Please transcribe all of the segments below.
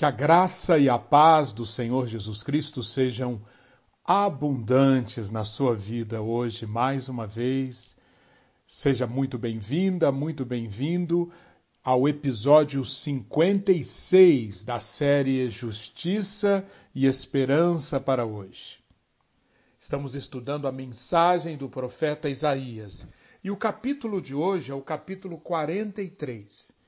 Que a graça e a paz do Senhor Jesus Cristo sejam abundantes na sua vida hoje, mais uma vez. Seja muito bem-vinda, muito bem-vindo ao episódio 56 da série Justiça e Esperança para hoje. Estamos estudando a mensagem do profeta Isaías e o capítulo de hoje é o capítulo 43.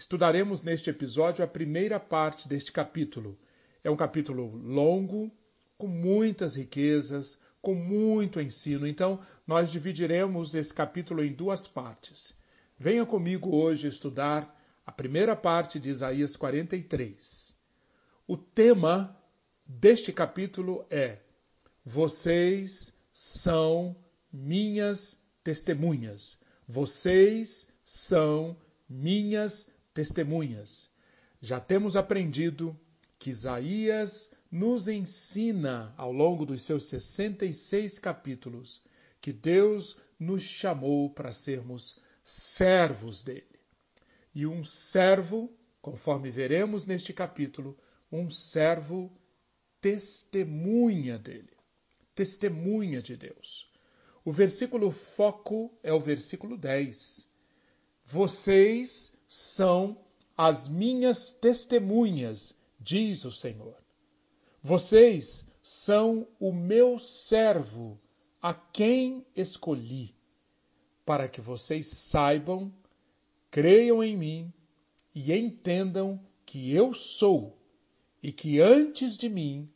Estudaremos neste episódio a primeira parte deste capítulo. É um capítulo longo, com muitas riquezas, com muito ensino. Então, nós dividiremos esse capítulo em duas partes. Venha comigo hoje estudar a primeira parte de Isaías 43. O tema deste capítulo é: Vocês são minhas testemunhas. Vocês são minhas testemunhas. Já temos aprendido que Isaías nos ensina, ao longo dos seus 66 capítulos, que Deus nos chamou para sermos servos dele. E um servo, conforme veremos neste capítulo, um servo testemunha dele, testemunha de Deus. O versículo foco é o versículo 10. Vocês são as minhas testemunhas, diz o Senhor. Vocês são o meu servo, a quem escolhi, para que vocês saibam, creiam em mim e entendam que eu sou e que antes de mim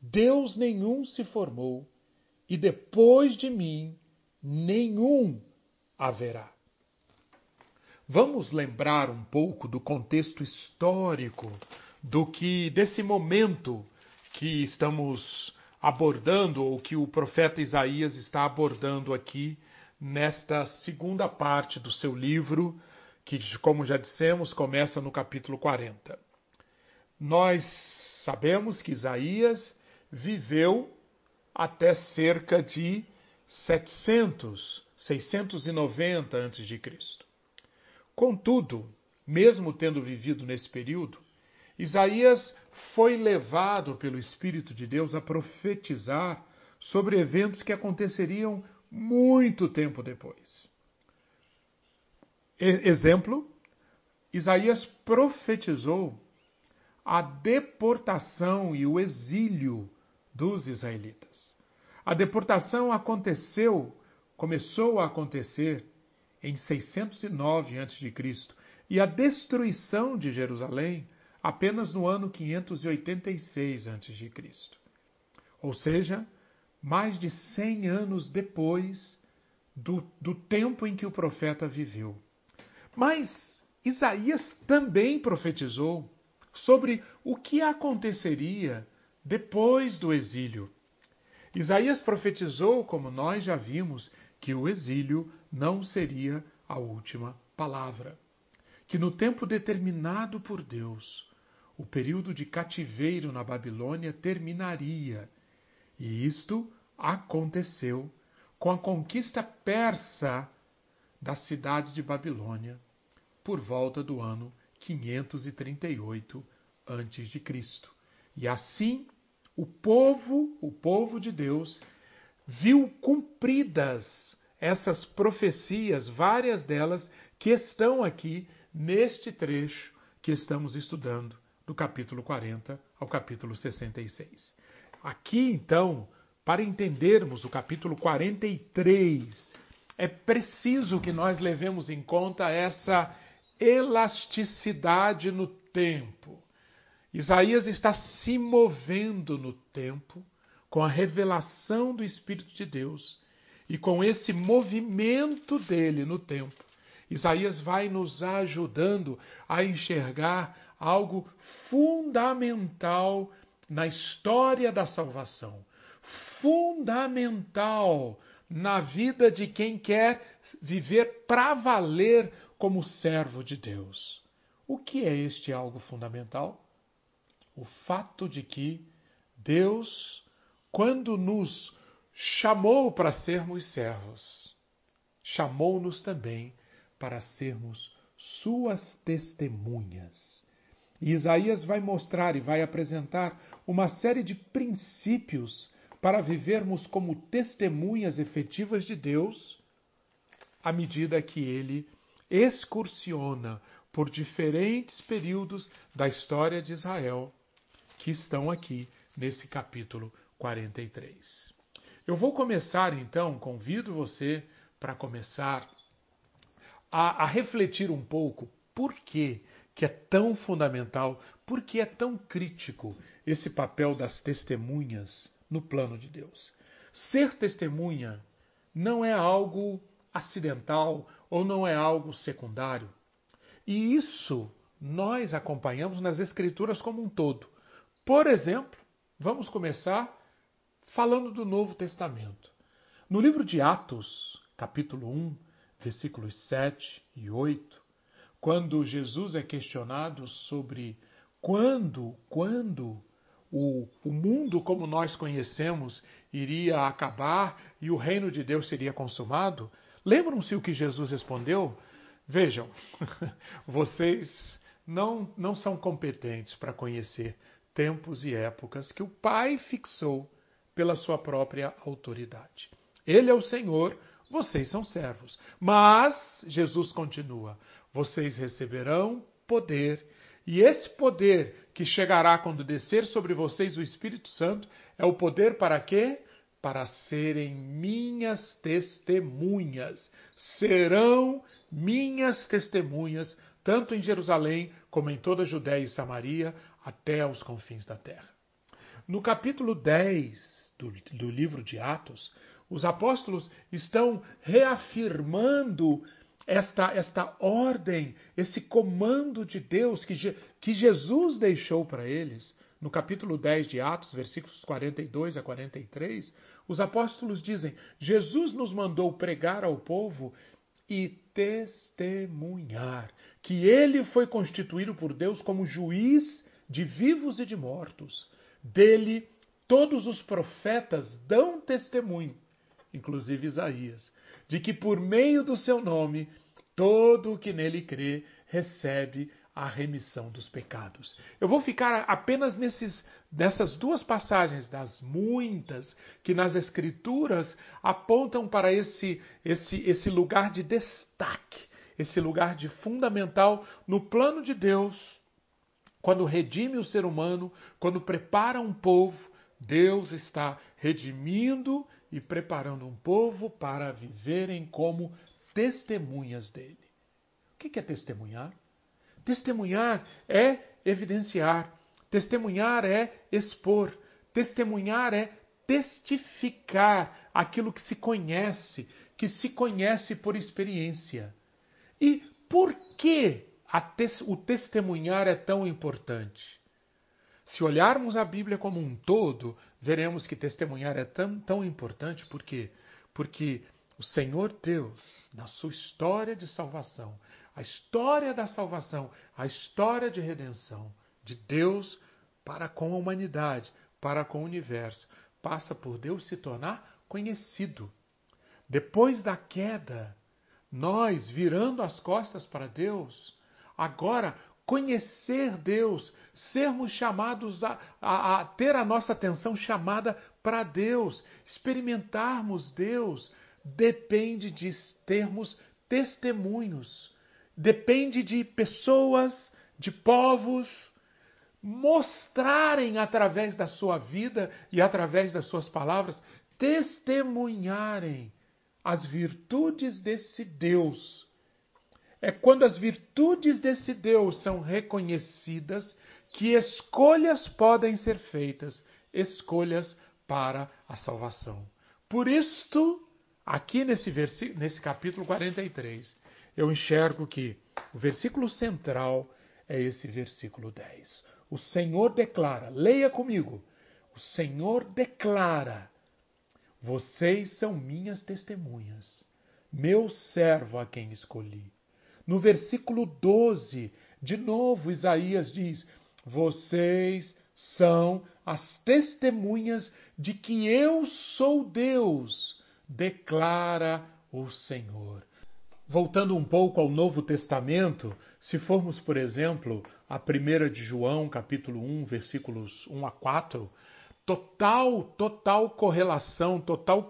Deus nenhum se formou e depois de mim nenhum haverá. Vamos lembrar um pouco do contexto histórico do que desse momento que estamos abordando ou que o profeta Isaías está abordando aqui nesta segunda parte do seu livro, que como já dissemos, começa no capítulo 40. Nós sabemos que Isaías viveu até cerca de 700, 690 a.C. Contudo, mesmo tendo vivido nesse período, Isaías foi levado pelo Espírito de Deus a profetizar sobre eventos que aconteceriam muito tempo depois. Exemplo, Isaías profetizou a deportação e o exílio dos israelitas. A deportação aconteceu, começou a acontecer em 609 a.C. e a destruição de Jerusalém apenas no ano 586 a.C. Ou seja, mais de 100 anos depois do, do tempo em que o profeta viveu. Mas Isaías também profetizou sobre o que aconteceria depois do exílio. Isaías profetizou, como nós já vimos, que o exílio não seria a última palavra. Que no tempo determinado por Deus, o período de cativeiro na Babilônia terminaria. E isto aconteceu com a conquista persa da cidade de Babilônia por volta do ano 538 a.C. E assim o povo, o povo de Deus, viu cumpridas essas profecias, várias delas que estão aqui neste trecho que estamos estudando, do capítulo 40 ao capítulo 66. Aqui, então, para entendermos o capítulo 43, é preciso que nós levemos em conta essa elasticidade no tempo. Isaías está se movendo no tempo com a revelação do Espírito de Deus e com esse movimento dele no tempo, Isaías vai nos ajudando a enxergar algo fundamental na história da salvação, fundamental na vida de quem quer viver para valer como servo de Deus. O que é este algo fundamental? O fato de que Deus, quando nos chamou para sermos servos, chamou-nos também para sermos suas testemunhas. E Isaías vai mostrar e vai apresentar uma série de princípios para vivermos como testemunhas efetivas de Deus à medida que ele excursiona por diferentes períodos da história de Israel que estão aqui nesse capítulo 43. Eu vou começar então, convido você para começar a, a refletir um pouco por que, que é tão fundamental, por que é tão crítico esse papel das testemunhas no plano de Deus. Ser testemunha não é algo acidental ou não é algo secundário. E isso nós acompanhamos nas Escrituras como um todo. Por exemplo, vamos começar falando do Novo Testamento. No livro de Atos, capítulo 1, versículos 7 e 8, quando Jesus é questionado sobre quando, quando o, o mundo como nós conhecemos iria acabar e o reino de Deus seria consumado, lembram-se o que Jesus respondeu? Vejam, vocês não, não são competentes para conhecer tempos e épocas que o Pai fixou pela sua própria autoridade. Ele é o Senhor, vocês são servos. Mas, Jesus continua, vocês receberão poder, e esse poder que chegará quando descer sobre vocês o Espírito Santo é o poder para quê? Para serem minhas testemunhas. Serão minhas testemunhas, tanto em Jerusalém como em toda a Judéia e Samaria, até os confins da terra. No capítulo 10 do, do livro de Atos, os apóstolos estão reafirmando esta, esta ordem, esse comando de Deus que, que Jesus deixou para eles. No capítulo 10 de Atos, versículos 42 a 43, os apóstolos dizem: Jesus nos mandou pregar ao povo e testemunhar que ele foi constituído por Deus como juiz de vivos e de mortos. Dele todos os profetas dão testemunho inclusive Isaías, de que por meio do seu nome todo o que nele crê recebe a remissão dos pecados. Eu vou ficar apenas nesses, nessas duas passagens, das muitas que nas Escrituras apontam para esse, esse, esse lugar de destaque, esse lugar de fundamental no plano de Deus, quando redime o ser humano, quando prepara um povo, Deus está redimindo e preparando um povo para viverem como testemunhas dele. O que é testemunhar? Testemunhar é evidenciar, testemunhar é expor, testemunhar é testificar aquilo que se conhece, que se conhece por experiência. E por que o testemunhar é tão importante? Se olharmos a Bíblia como um todo, veremos que testemunhar é tão, tão importante porque porque o Senhor Deus, na sua história de salvação, a história da salvação, a história de redenção de Deus para com a humanidade, para com o universo, passa por Deus se tornar conhecido. Depois da queda, nós virando as costas para Deus, agora conhecer Deus, sermos chamados a, a, a, ter a nossa atenção chamada para Deus, experimentarmos Deus, depende de termos testemunhos, depende de pessoas, de povos, mostrarem através da sua vida e através das suas palavras, testemunharem as virtudes desse Deus é quando as virtudes desse Deus são reconhecidas que escolhas podem ser feitas, escolhas para a salvação. Por isto, aqui nesse, nesse capítulo 43, eu enxergo que o versículo central é esse versículo 10. O Senhor declara, leia comigo, o Senhor declara: Vocês são minhas testemunhas, meu servo a quem escolhi no versículo 12, de novo Isaías diz: Vocês são as testemunhas de que eu sou Deus, declara o Senhor. Voltando um pouco ao Novo Testamento, se formos, por exemplo, a primeira de João, capítulo 1, versículos 1 a 4, total, total correlação, total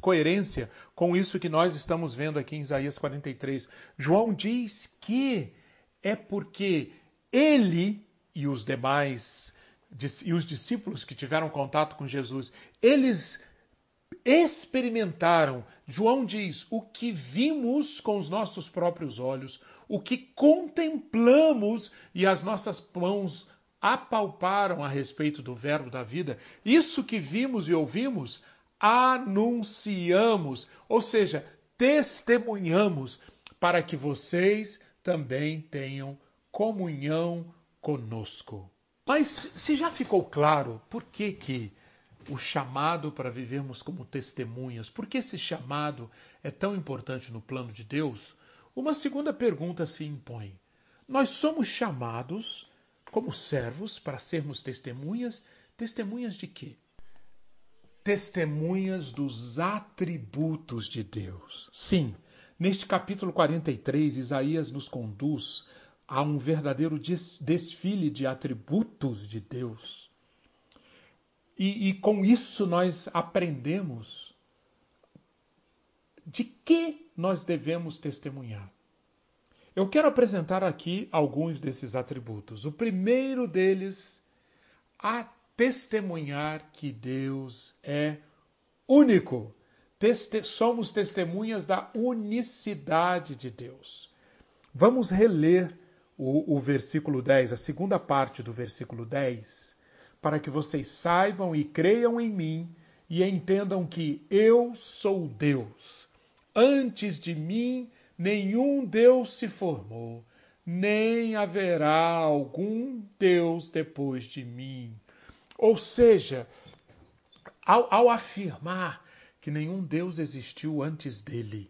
coerência com isso que nós estamos vendo aqui em Isaías 43. João diz que é porque ele e os demais e os discípulos que tiveram contato com Jesus, eles experimentaram, João diz, o que vimos com os nossos próprios olhos, o que contemplamos e as nossas mãos apalparam a respeito do Verbo da vida, isso que vimos e ouvimos, anunciamos, ou seja, testemunhamos, para que vocês também tenham comunhão conosco. Mas se já ficou claro por que, que o chamado para vivermos como testemunhas, por que esse chamado é tão importante no plano de Deus, uma segunda pergunta se impõe. Nós somos chamados como servos para sermos testemunhas. Testemunhas de quê? Testemunhas dos atributos de Deus. Sim, neste capítulo 43, Isaías nos conduz a um verdadeiro desfile de atributos de Deus. E, e com isso nós aprendemos de que nós devemos testemunhar. Eu quero apresentar aqui alguns desses atributos. O primeiro deles, a testemunhar que Deus é único. Teste somos testemunhas da unicidade de Deus. Vamos reler o, o versículo 10, a segunda parte do versículo 10, para que vocês saibam e creiam em mim e entendam que eu sou Deus. Antes de mim nenhum Deus se formou, nem haverá algum Deus depois de mim. Ou seja, ao, ao, afirmar que nenhum Deus existiu antes dele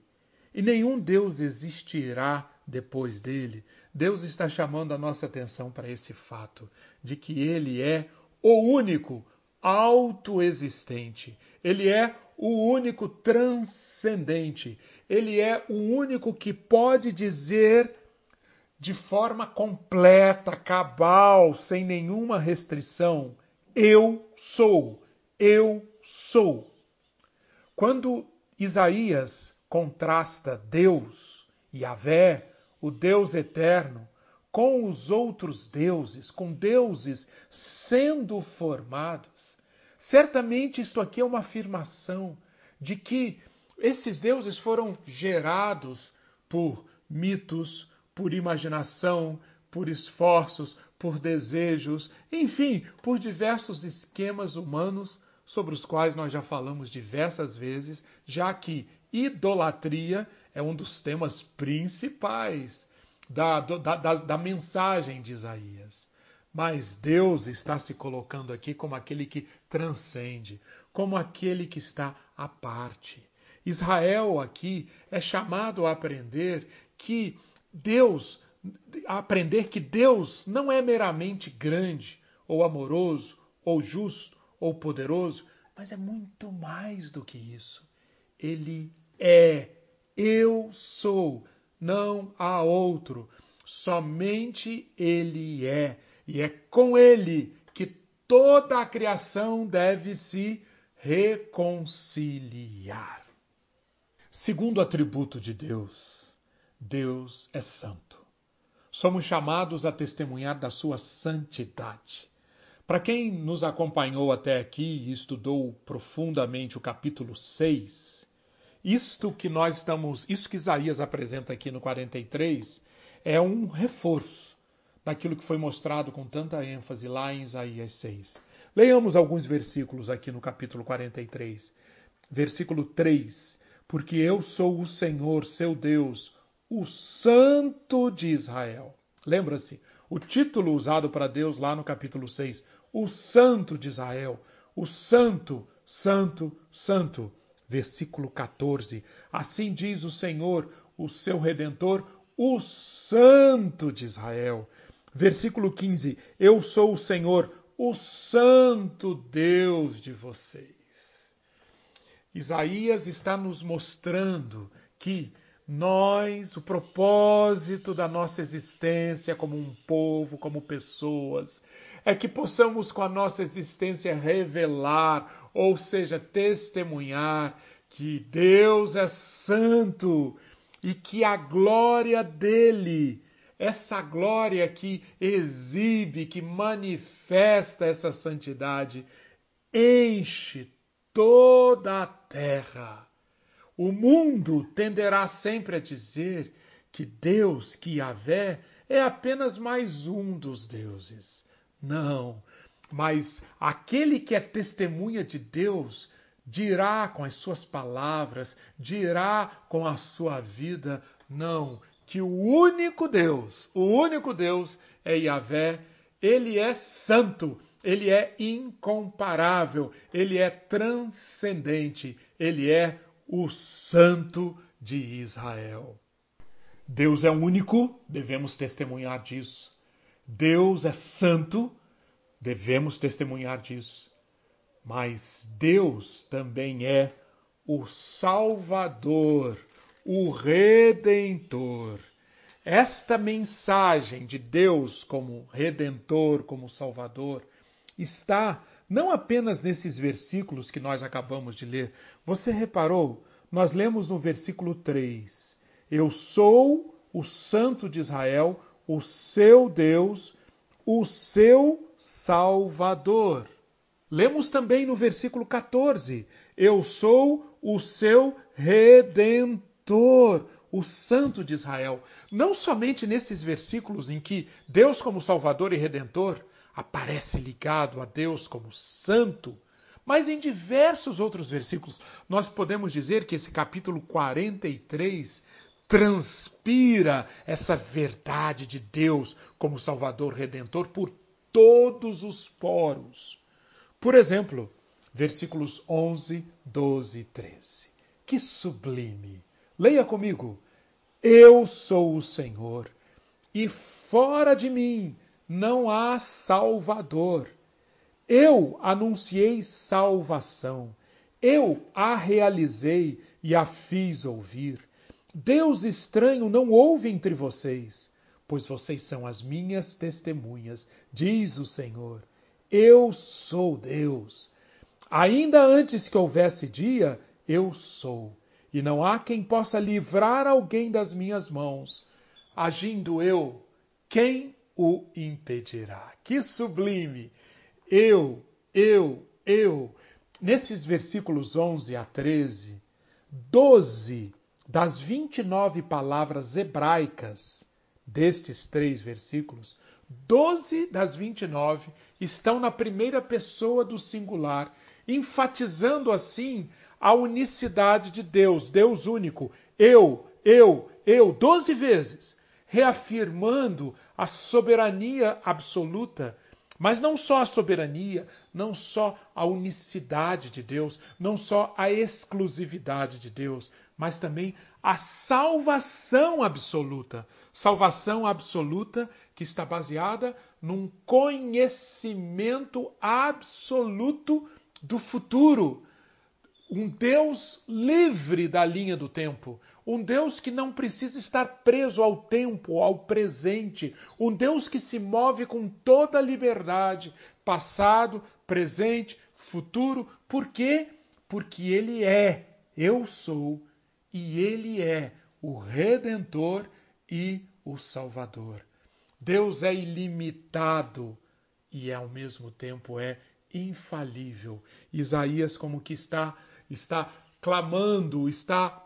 e nenhum Deus existirá depois dele, Deus está chamando a nossa atenção para esse fato de que ele é o único autoexistente, ele é o único transcendente, ele é o único que pode dizer de forma completa, cabal, sem nenhuma restrição: Eu sou, eu sou. Quando Isaías contrasta Deus, Yahvé, o Deus eterno, com os outros deuses, com deuses sendo formados, certamente isto aqui é uma afirmação de que esses deuses foram gerados por mitos, por imaginação, por esforços, por desejos, enfim, por diversos esquemas humanos sobre os quais nós já falamos diversas vezes, já que idolatria é um dos temas principais da, da, da, da mensagem de Isaías. Mas Deus está se colocando aqui como aquele que transcende, como aquele que está à parte. Israel aqui é chamado a aprender que Deus, a aprender que Deus não é meramente grande, ou amoroso, ou justo, ou poderoso, mas é muito mais do que isso. Ele é, eu sou, não há outro. Somente Ele é, e é com Ele que toda a criação deve se reconciliar. Segundo atributo de Deus, Deus é santo. Somos chamados a testemunhar da sua santidade. Para quem nos acompanhou até aqui e estudou profundamente o capítulo 6, isto que nós estamos, isso que Isaías apresenta aqui no 43 é um reforço daquilo que foi mostrado com tanta ênfase lá em Isaías 6. Leiamos alguns versículos aqui no capítulo 43. Versículo 3: porque eu sou o Senhor, seu Deus, o Santo de Israel. Lembra-se, o título usado para Deus lá no capítulo 6, o Santo de Israel, o Santo, Santo, Santo. Versículo 14: Assim diz o Senhor, o seu redentor, o Santo de Israel. Versículo 15: Eu sou o Senhor, o Santo Deus de vocês. Isaías está nos mostrando que nós, o propósito da nossa existência como um povo, como pessoas, é que possamos com a nossa existência revelar, ou seja, testemunhar que Deus é santo e que a glória dele, essa glória que exibe, que manifesta essa santidade, enche toda a terra. O mundo tenderá sempre a dizer que Deus, que Yahvé, é apenas mais um dos deuses. Não, mas aquele que é testemunha de Deus dirá com as suas palavras, dirá com a sua vida, não, que o único Deus, o único Deus é Yahvé, ele é santo, ele é incomparável, ele é transcendente, ele é o Santo de Israel. Deus é único, devemos testemunhar disso. Deus é santo, devemos testemunhar disso. Mas Deus também é o Salvador, o Redentor. Esta mensagem de Deus como Redentor, como Salvador, está não apenas nesses versículos que nós acabamos de ler. Você reparou? Nós lemos no versículo 3: Eu sou o Santo de Israel, o seu Deus, o seu Salvador. Lemos também no versículo 14: Eu sou o seu Redentor, o Santo de Israel. Não somente nesses versículos em que Deus, como Salvador e Redentor, aparece ligado a Deus como santo, mas em diversos outros versículos nós podemos dizer que esse capítulo 43 transpira essa verdade de Deus como Salvador Redentor por todos os poros. Por exemplo, versículos 11, 12 e 13. Que sublime! Leia comigo. Eu sou o Senhor, e fora de mim não há Salvador. Eu anunciei salvação. Eu a realizei e a fiz ouvir. Deus estranho não houve entre vocês, pois vocês são as minhas testemunhas, diz o Senhor. Eu sou Deus. Ainda antes que houvesse dia, eu sou, e não há quem possa livrar alguém das minhas mãos. Agindo eu, quem o impedirá. Que sublime! Eu, eu, eu. Nesses versículos 11 a 13, 12 das 29 palavras hebraicas destes três versículos, 12 das 29 estão na primeira pessoa do singular, enfatizando assim a unicidade de Deus, Deus único. Eu, eu, eu, 12 vezes reafirmando a soberania absoluta. Mas não só a soberania, não só a unicidade de Deus, não só a exclusividade de Deus, mas também a salvação absoluta. Salvação absoluta que está baseada num conhecimento absoluto do futuro. Um Deus livre da linha do tempo, um Deus que não precisa estar preso ao tempo, ao presente. Um Deus que se move com toda a liberdade, passado, presente, futuro. Por quê? Porque Ele é, eu sou, e Ele é o Redentor e o Salvador. Deus é ilimitado e ao mesmo tempo é infalível. Isaías como que está está clamando, está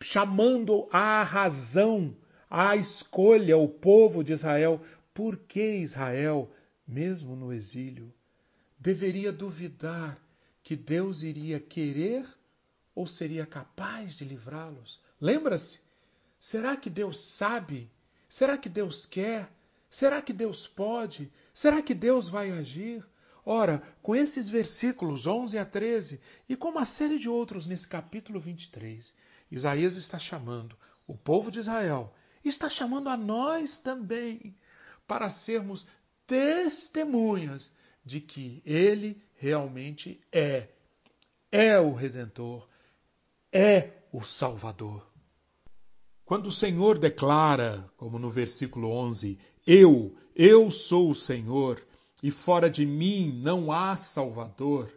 chamando à razão, à escolha o povo de Israel. Por que Israel, mesmo no exílio, deveria duvidar que Deus iria querer ou seria capaz de livrá-los? Lembra-se? Será que Deus sabe? Será que Deus quer? Será que Deus pode? Será que Deus vai agir? Ora, com esses versículos 11 a 13 e com uma série de outros nesse capítulo 23, Isaías está chamando o povo de Israel, está chamando a nós também para sermos testemunhas de que ele realmente é, é o redentor, é o salvador. Quando o Senhor declara, como no versículo 11, Eu, eu sou o Senhor, e fora de mim não há Salvador,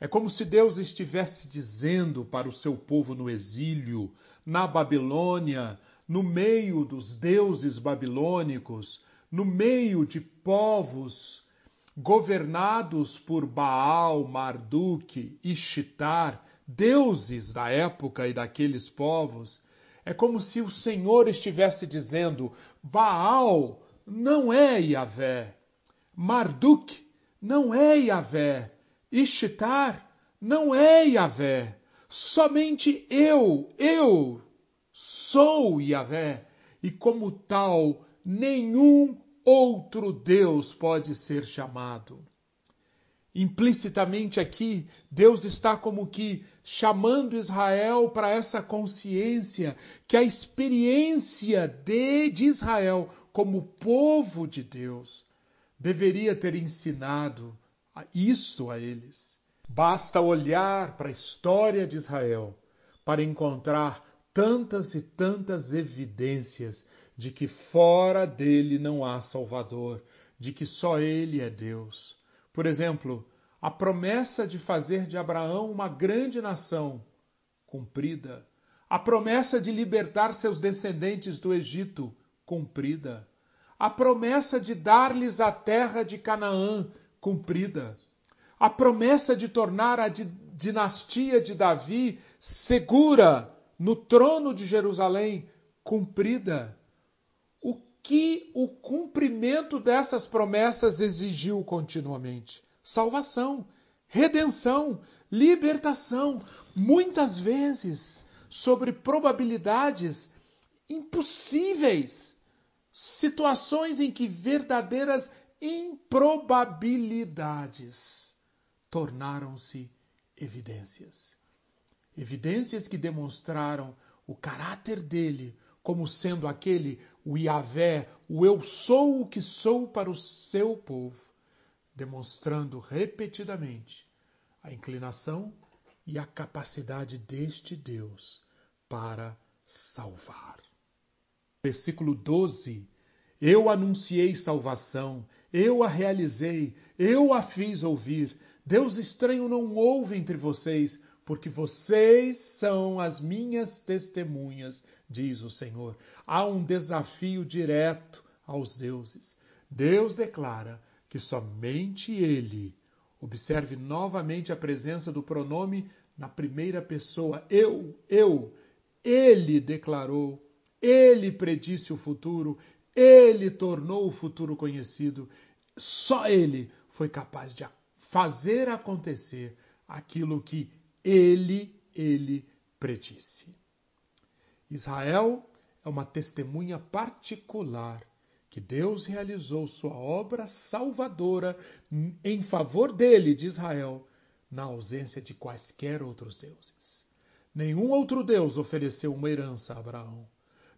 é como se Deus estivesse dizendo para o seu povo no exílio, na Babilônia, no meio dos deuses babilônicos, no meio de povos governados por Baal, Marduk e Shitar, deuses da época e daqueles povos, é como se o Senhor estivesse dizendo: Baal não é Yahvé, Marduk não é Yahvé, Ishtar não é Yahvé. Somente eu, eu sou Yahvé. E como tal, nenhum outro Deus pode ser chamado. Implicitamente aqui, Deus está como que chamando Israel para essa consciência que a experiência de, de Israel como povo de Deus deveria ter ensinado isso a eles. Basta olhar para a história de Israel para encontrar tantas e tantas evidências de que fora dele não há Salvador, de que só ele é Deus. Por exemplo, a promessa de fazer de Abraão uma grande nação, cumprida. A promessa de libertar seus descendentes do Egito, cumprida. A promessa de dar-lhes a terra de Canaã, cumprida. A promessa de tornar a dinastia de Davi segura no trono de Jerusalém, cumprida. O que o cumprimento dessas promessas exigiu continuamente? salvação, redenção, libertação, muitas vezes sobre probabilidades impossíveis, situações em que verdadeiras improbabilidades tornaram-se evidências. Evidências que demonstraram o caráter dele como sendo aquele, o Yahvé, o eu sou o que sou para o seu povo demonstrando repetidamente a inclinação e a capacidade deste Deus para salvar. Versículo 12: Eu anunciei salvação, eu a realizei, eu a fiz ouvir. Deus estranho não houve entre vocês, porque vocês são as minhas testemunhas, diz o Senhor. Há um desafio direto aos deuses. Deus declara que somente ele. Observe novamente a presença do pronome na primeira pessoa. Eu, eu. Ele declarou, ele predisse o futuro, ele tornou o futuro conhecido. Só ele foi capaz de fazer acontecer aquilo que ele, ele predisse. Israel é uma testemunha particular que Deus realizou sua obra salvadora em favor dele, de Israel, na ausência de quaisquer outros deuses. Nenhum outro Deus ofereceu uma herança a Abraão.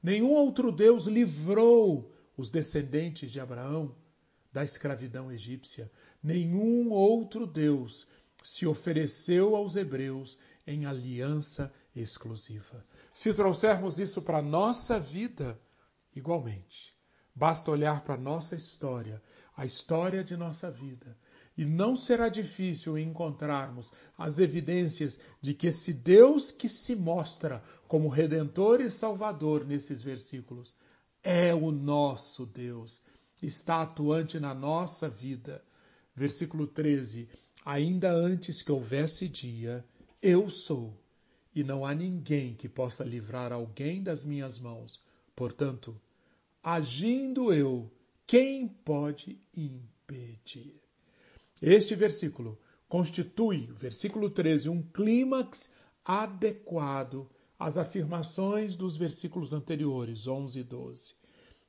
Nenhum outro Deus livrou os descendentes de Abraão da escravidão egípcia. Nenhum outro Deus se ofereceu aos hebreus em aliança exclusiva. Se trouxermos isso para a nossa vida, igualmente, Basta olhar para a nossa história, a história de nossa vida, e não será difícil encontrarmos as evidências de que esse Deus que se mostra como Redentor e Salvador nesses versículos é o nosso Deus, está atuante na nossa vida. Versículo 13: Ainda antes que houvesse dia, eu sou, e não há ninguém que possa livrar alguém das minhas mãos. Portanto, agindo eu, quem pode impedir? Este versículo constitui, versículo 13, um clímax adequado às afirmações dos versículos anteriores, 11 e 12.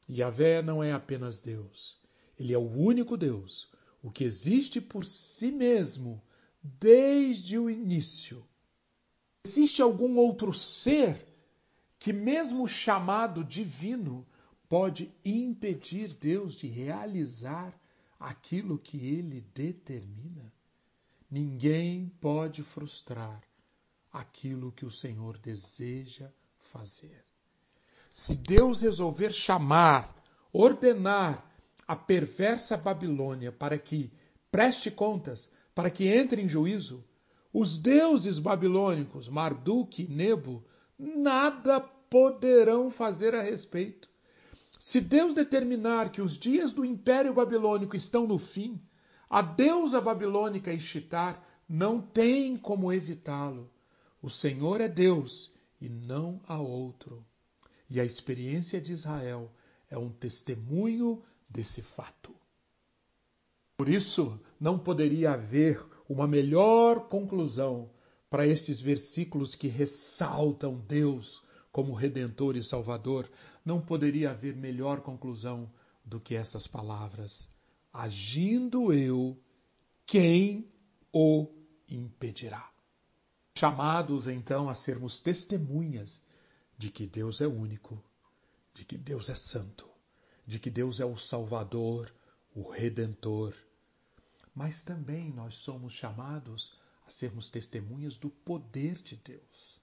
Yahvé não é apenas Deus, ele é o único Deus, o que existe por si mesmo desde o início. Existe algum outro ser que, mesmo chamado divino, pode impedir Deus de realizar aquilo que ele determina. Ninguém pode frustrar aquilo que o Senhor deseja fazer. se Deus resolver chamar, ordenar a perversa Babilônia para que preste contas, para que entre em juízo, os deuses babilônicos, Marduk e Nebo, nada poderão fazer a respeito. Se Deus determinar que os dias do Império Babilônico estão no fim, a deusa babilônica Ishtar não tem como evitá-lo. O Senhor é Deus e não há outro. E a experiência de Israel é um testemunho desse fato. Por isso, não poderia haver uma melhor conclusão para estes versículos que ressaltam Deus como Redentor e Salvador. Não poderia haver melhor conclusão do que essas palavras. Agindo eu, quem o impedirá? Chamados então a sermos testemunhas de que Deus é único, de que Deus é santo, de que Deus é o Salvador, o Redentor. Mas também nós somos chamados a sermos testemunhas do poder de Deus.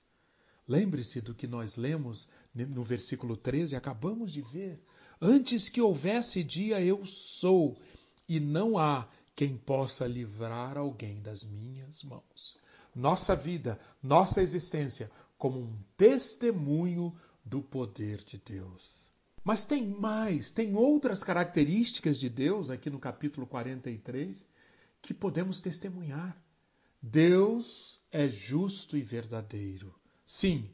Lembre-se do que nós lemos no versículo 13, acabamos de ver. Antes que houvesse dia, eu sou, e não há quem possa livrar alguém das minhas mãos nossa vida, nossa existência, como um testemunho do poder de Deus. Mas tem mais, tem outras características de Deus aqui no capítulo 43 que podemos testemunhar. Deus é justo e verdadeiro. Sim,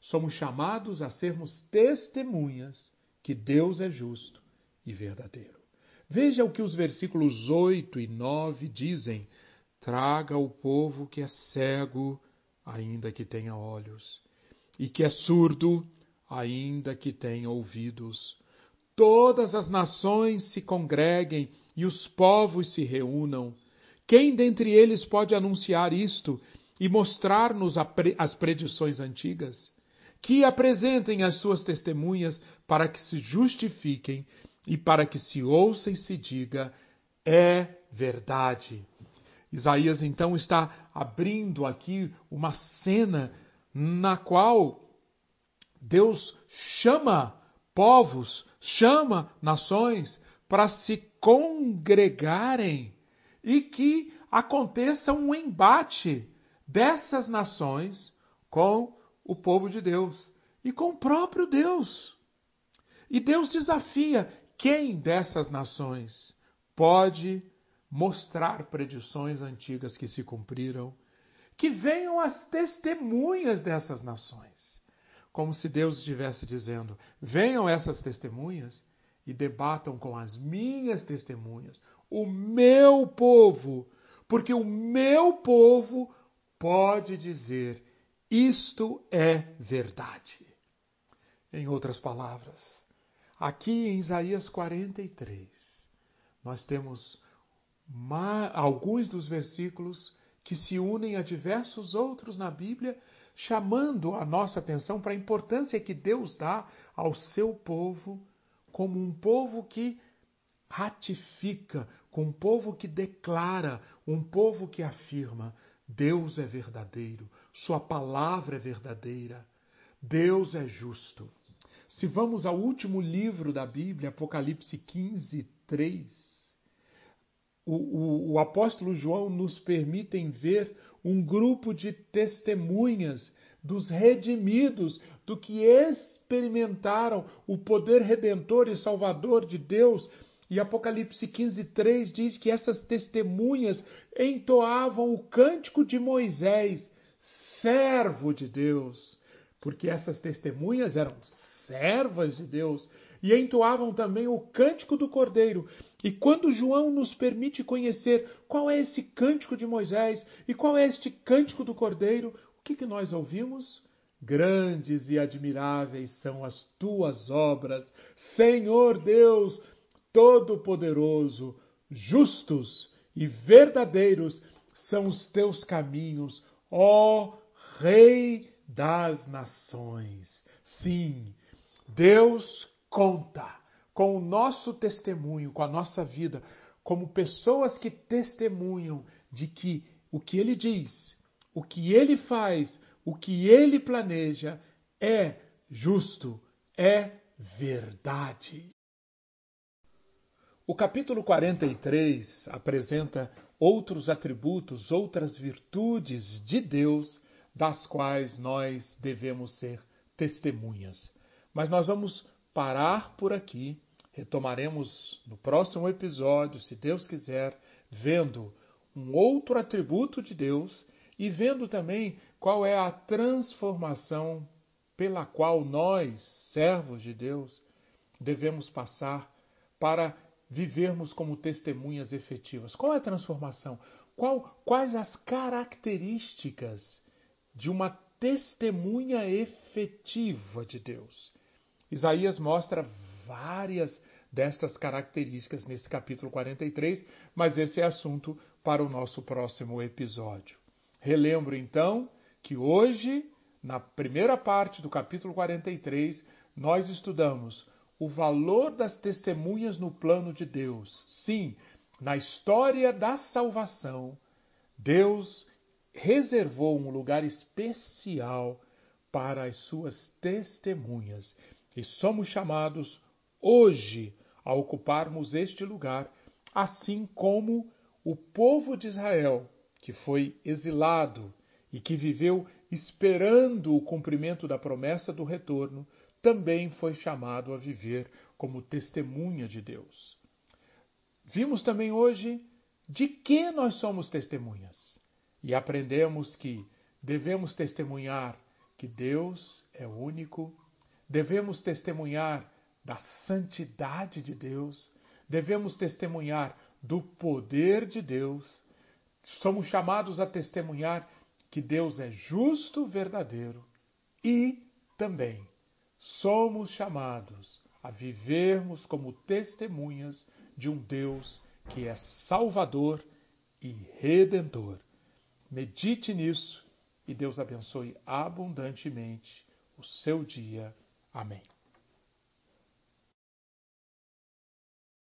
somos chamados a sermos testemunhas que Deus é justo e verdadeiro. Veja o que os versículos 8 e 9 dizem Traga o povo que é cego, ainda que tenha olhos, e que é surdo, ainda que tenha ouvidos. Todas as nações se congreguem e os povos se reúnam. Quem dentre eles pode anunciar isto e mostrar-nos as predições antigas? Que apresentem as suas testemunhas para que se justifiquem e para que se ouça e se diga: é verdade. Isaías então está abrindo aqui uma cena na qual Deus chama povos, chama nações para se congregarem e que aconteça um embate dessas nações com o povo de Deus e com o próprio Deus. E Deus desafia quem dessas nações pode mostrar predições antigas que se cumpriram, que venham as testemunhas dessas nações. Como se Deus estivesse dizendo: venham essas testemunhas e debatam com as minhas testemunhas, o meu povo, porque o meu povo pode dizer: isto é verdade. Em outras palavras, aqui em Isaías 43, nós temos alguns dos versículos que se unem a diversos outros na Bíblia, chamando a nossa atenção para a importância que Deus dá ao seu povo como um povo que ratifica, com um povo que declara, um povo que afirma: Deus é verdadeiro, Sua palavra é verdadeira, Deus é justo. Se vamos ao último livro da Bíblia, Apocalipse 15, 3, o, o, o apóstolo João nos permitem ver um grupo de testemunhas dos redimidos, do que experimentaram o poder redentor e salvador de Deus. E Apocalipse 15:3 diz que essas testemunhas entoavam o cântico de Moisés, servo de Deus, porque essas testemunhas eram servas de Deus e entoavam também o cântico do Cordeiro. E quando João nos permite conhecer qual é esse cântico de Moisés e qual é este cântico do Cordeiro, o que, que nós ouvimos? Grandes e admiráveis são as tuas obras, Senhor Deus Todo-Poderoso, justos e verdadeiros são os teus caminhos, ó Rei das nações. Sim, Deus conta com o nosso testemunho, com a nossa vida, como pessoas que testemunham de que o que ele diz, o que ele faz, o que ele planeja é justo, é verdade. O capítulo 43 apresenta outros atributos, outras virtudes de Deus das quais nós devemos ser testemunhas. Mas nós vamos parar por aqui, retomaremos no próximo episódio, se Deus quiser, vendo um outro atributo de Deus e vendo também qual é a transformação pela qual nós, servos de Deus, devemos passar para vivermos como testemunhas efetivas. Qual é a transformação? Qual, quais as características de uma testemunha efetiva de Deus? Isaías mostra várias destas características nesse capítulo 43, mas esse é assunto para o nosso próximo episódio. Relembro então que hoje, na primeira parte do capítulo 43, nós estudamos o valor das testemunhas no plano de Deus. Sim, na história da salvação, Deus reservou um lugar especial para as suas testemunhas. E somos chamados hoje a ocuparmos este lugar, assim como o povo de Israel, que foi exilado e que viveu esperando o cumprimento da promessa do retorno, também foi chamado a viver como testemunha de Deus. Vimos também hoje de que nós somos testemunhas. E aprendemos que devemos testemunhar que Deus é único, devemos testemunhar da santidade de Deus, devemos testemunhar do poder de Deus, somos chamados a testemunhar que Deus é justo, verdadeiro e também somos chamados a vivermos como testemunhas de um Deus que é Salvador e Redentor. Medite nisso e Deus abençoe abundantemente o seu dia. Amém.